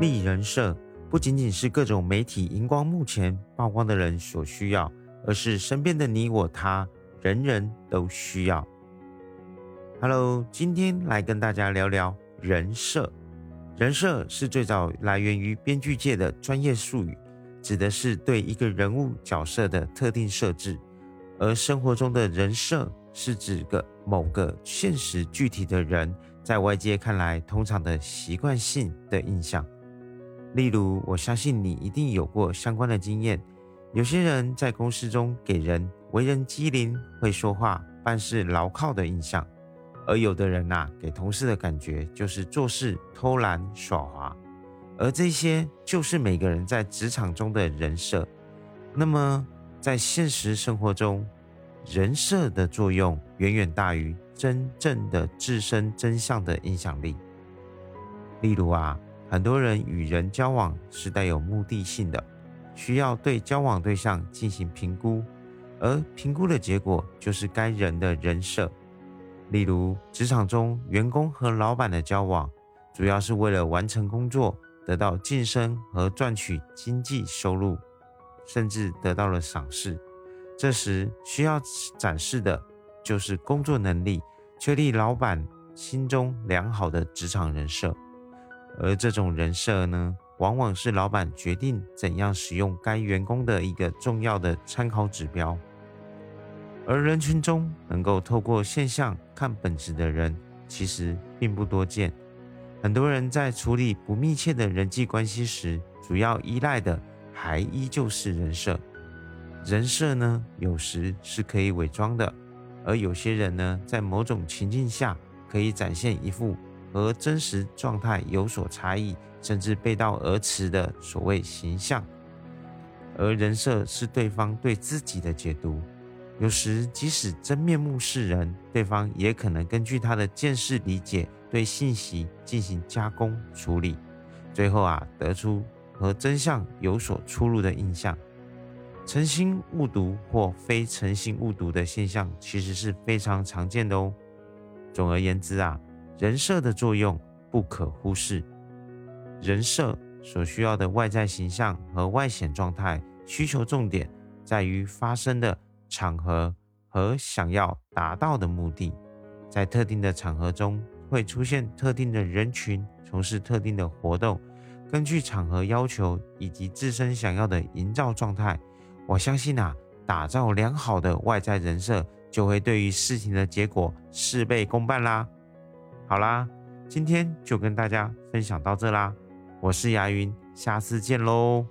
立人设不仅仅是各种媒体荧光幕前曝光的人所需要，而是身边的你我他，人人都需要。Hello，今天来跟大家聊聊人设。人设是最早来源于编剧界的专业术语，指的是对一个人物角色的特定设置。而生活中的人设是指个某个现实具体的人，在外界看来通常的习惯性的印象。例如，我相信你一定有过相关的经验。有些人在公司中给人为人机灵、会说话、办事牢靠的印象，而有的人呐，给同事的感觉就是做事偷懒耍滑。而这些就是每个人在职场中的人设。那么，在现实生活中，人设的作用远远大于真正的自身真相的影响力。例如啊。很多人与人交往是带有目的性的，需要对交往对象进行评估，而评估的结果就是该人的人设。例如，职场中员工和老板的交往，主要是为了完成工作、得到晋升和赚取经济收入，甚至得到了赏识。这时需要展示的就是工作能力，确立老板心中良好的职场人设。而这种人设呢，往往是老板决定怎样使用该员工的一个重要的参考指标。而人群中能够透过现象看本质的人，其实并不多见。很多人在处理不密切的人际关系时，主要依赖的还依旧是人设。人设呢，有时是可以伪装的，而有些人呢，在某种情境下可以展现一副。和真实状态有所差异，甚至背道而驰的所谓形象，而人设是对方对自己的解读。有时即使真面目是人，对方也可能根据他的见识理解，对信息进行加工处理，最后啊得出和真相有所出入的印象。诚心误读或非诚心误读的现象，其实是非常常见的哦。总而言之啊。人设的作用不可忽视。人设所需要的外在形象和外显状态，需求重点在于发生的场合和想要达到的目的。在特定的场合中，会出现特定的人群，从事特定的活动。根据场合要求以及自身想要的营造状态，我相信啊，打造良好的外在人设，就会对于事情的结果事倍功半啦。好啦，今天就跟大家分享到这啦，我是牙云，下次见喽。